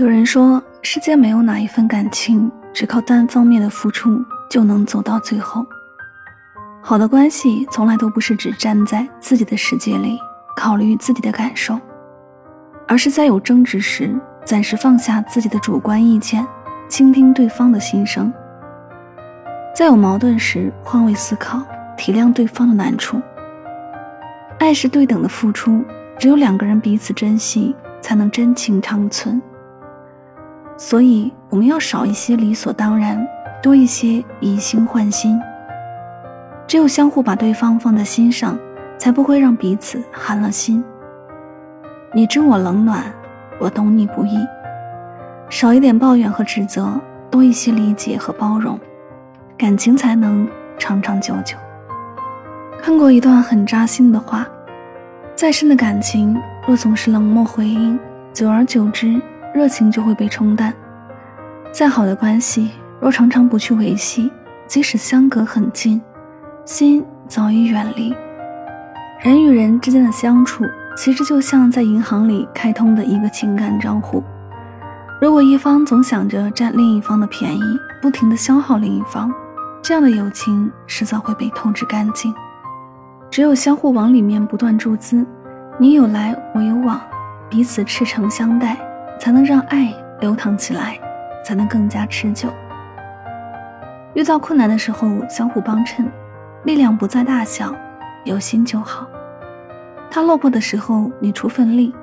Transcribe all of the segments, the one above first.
有人说，世间没有哪一份感情只靠单方面的付出就能走到最后。好的关系从来都不是只站在自己的世界里考虑自己的感受，而是在有争执时暂时放下自己的主观意见，倾听对方的心声；在有矛盾时换位思考，体谅对方的难处。爱是对等的付出，只有两个人彼此珍惜，才能真情长存。所以，我们要少一些理所当然，多一些以心换心。只有相互把对方放在心上，才不会让彼此寒了心。你知我冷暖，我懂你不易。少一点抱怨和指责，多一些理解和包容，感情才能长长久久。看过一段很扎心的话：再深的感情，若总是冷漠回应，久而久之。热情就会被冲淡。再好的关系，若常常不去维系，即使相隔很近，心早已远离。人与人之间的相处，其实就像在银行里开通的一个情感账户。如果一方总想着占另一方的便宜，不停的消耗另一方，这样的友情迟早会被透支干净。只有相互往里面不断注资，你有来我有往，彼此赤诚相待。才能让爱流淌起来，才能更加持久。遇到困难的时候相互帮衬，力量不在大小，有心就好。他落魄的时候你出份力，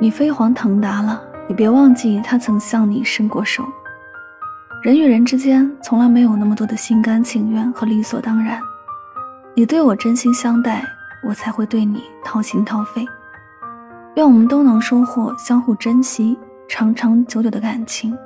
你飞黄腾达了，也别忘记他曾向你伸过手。人与人之间从来没有那么多的心甘情愿和理所当然，你对我真心相待，我才会对你掏心掏肺。愿我们都能收获相互珍惜。长长久久的感情。